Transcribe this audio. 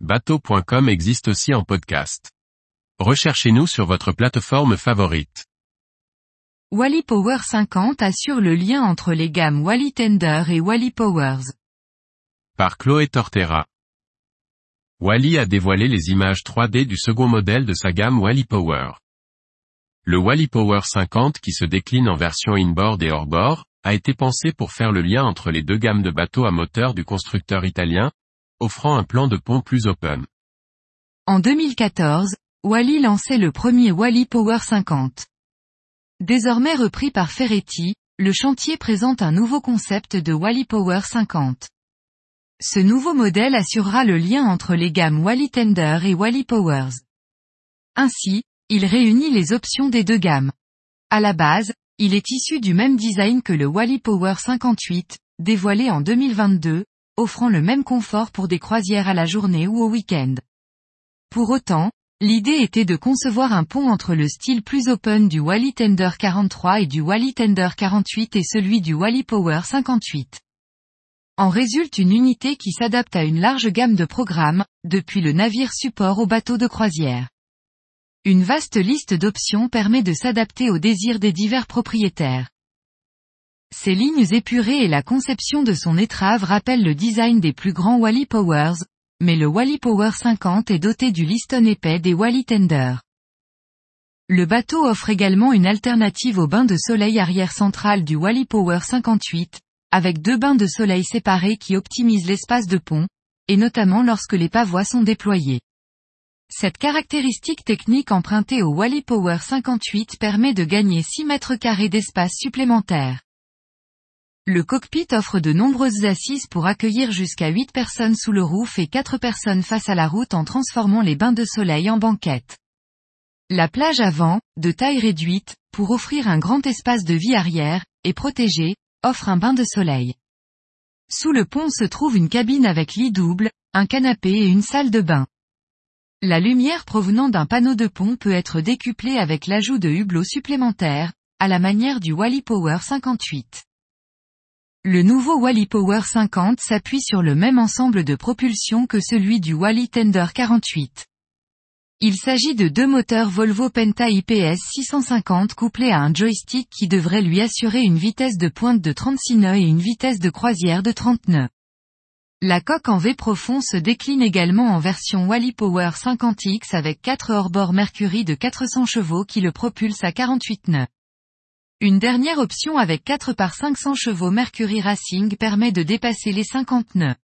bateau.com existe aussi en podcast. Recherchez-nous sur votre plateforme favorite. Wally Power 50 assure le lien entre les gammes Wally Tender et Wally Powers. Par Chloé Tortera. Wally a dévoilé les images 3D du second modèle de sa gamme Wally Power. Le Wally Power 50 qui se décline en version inboard et hors-bord, a été pensé pour faire le lien entre les deux gammes de bateaux à moteur du constructeur italien, offrant un plan de pont plus open. En 2014, Wally lançait le premier Wally Power 50. Désormais repris par Ferretti, le chantier présente un nouveau concept de Wally Power 50. Ce nouveau modèle assurera le lien entre les gammes Wally Tender et Wally Powers. Ainsi, il réunit les options des deux gammes. À la base, il est issu du même design que le Wally Power 58, dévoilé en 2022, offrant le même confort pour des croisières à la journée ou au week-end. Pour autant, l'idée était de concevoir un pont entre le style plus open du Wally Tender 43 et du Wally Tender 48 et celui du Wally Power 58. En résulte une unité qui s'adapte à une large gamme de programmes, depuis le navire support au bateau de croisière. Une vaste liste d'options permet de s'adapter aux désirs des divers propriétaires. Ses lignes épurées et la conception de son étrave rappellent le design des plus grands Wally Powers, mais le Wally Power 50 est doté du liston épais des Wally Tender. Le bateau offre également une alternative au bain de soleil arrière central du Wally Power 58, avec deux bains de soleil séparés qui optimisent l'espace de pont, et notamment lorsque les pavois sont déployés. Cette caractéristique technique empruntée au Wally Power 58 permet de gagner 6 mètres carrés d'espace supplémentaire. Le cockpit offre de nombreuses assises pour accueillir jusqu'à 8 personnes sous le roof et 4 personnes face à la route en transformant les bains de soleil en banquettes. La plage avant, de taille réduite, pour offrir un grand espace de vie arrière, est protégée, offre un bain de soleil. Sous le pont se trouve une cabine avec lit double, un canapé et une salle de bain. La lumière provenant d'un panneau de pont peut être décuplée avec l'ajout de hublots supplémentaires, à la manière du Wally Power 58. Le nouveau Wally Power 50 s'appuie sur le même ensemble de propulsion que celui du Wally Tender 48. Il s'agit de deux moteurs Volvo Penta IPS 650 couplés à un joystick qui devrait lui assurer une vitesse de pointe de 36 nœuds et une vitesse de croisière de 30 nœuds. La coque en V profond se décline également en version Wally Power 50X avec 4 hors-bord Mercury de 400 chevaux qui le propulsent à 48 nœuds. Une dernière option avec 4 par 500 chevaux Mercury Racing permet de dépasser les 50 nœuds.